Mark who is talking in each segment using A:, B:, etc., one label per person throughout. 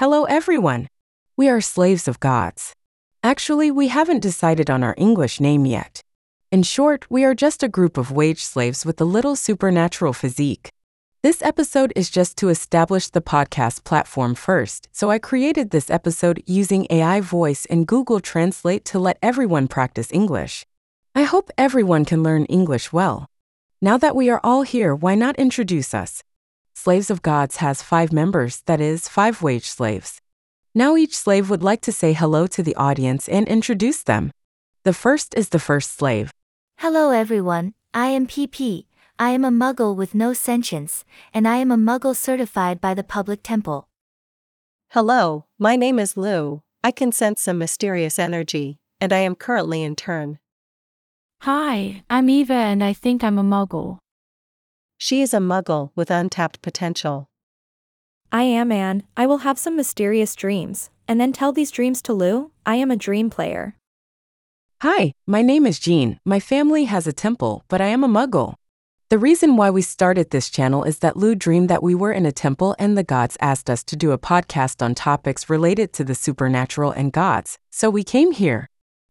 A: Hello, everyone. We are slaves of gods. Actually, we haven't decided on our English name yet. In short, we are just a group of wage slaves with a little supernatural physique. This episode is just to establish the podcast platform first, so I created this episode using AI voice and Google Translate to let everyone practice English. I hope everyone can learn English well. Now that we are all here, why not introduce us? Slaves of Gods has five members, that is, five wage slaves. Now each slave would like to say hello to the audience and introduce them. The first is the first slave.
B: Hello everyone, I am PP. I am a muggle with no sentience, and I am a muggle certified by the public temple.
C: Hello, my name is Lou. I can sense some mysterious energy, and I am currently in turn.
D: Hi, I'm Eva and I think I'm a muggle.
C: She is a muggle with untapped potential.
E: I am Anne. I will have some mysterious dreams, and then tell these dreams to Lou. I am a dream player.
A: Hi, my name is Jean. My family has a temple, but I am a muggle. The reason why we started this channel is that Lou dreamed that we were in a temple and the gods asked us to do a podcast on topics related to the supernatural and gods, so we came here.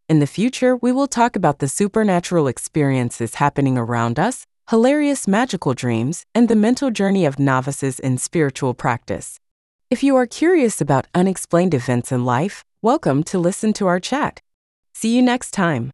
A: In the future, we will talk about the supernatural experiences happening around us, hilarious magical dreams, and the mental journey of novices in spiritual practice. If you are curious about unexplained events in life, welcome to listen to our chat. See you next time.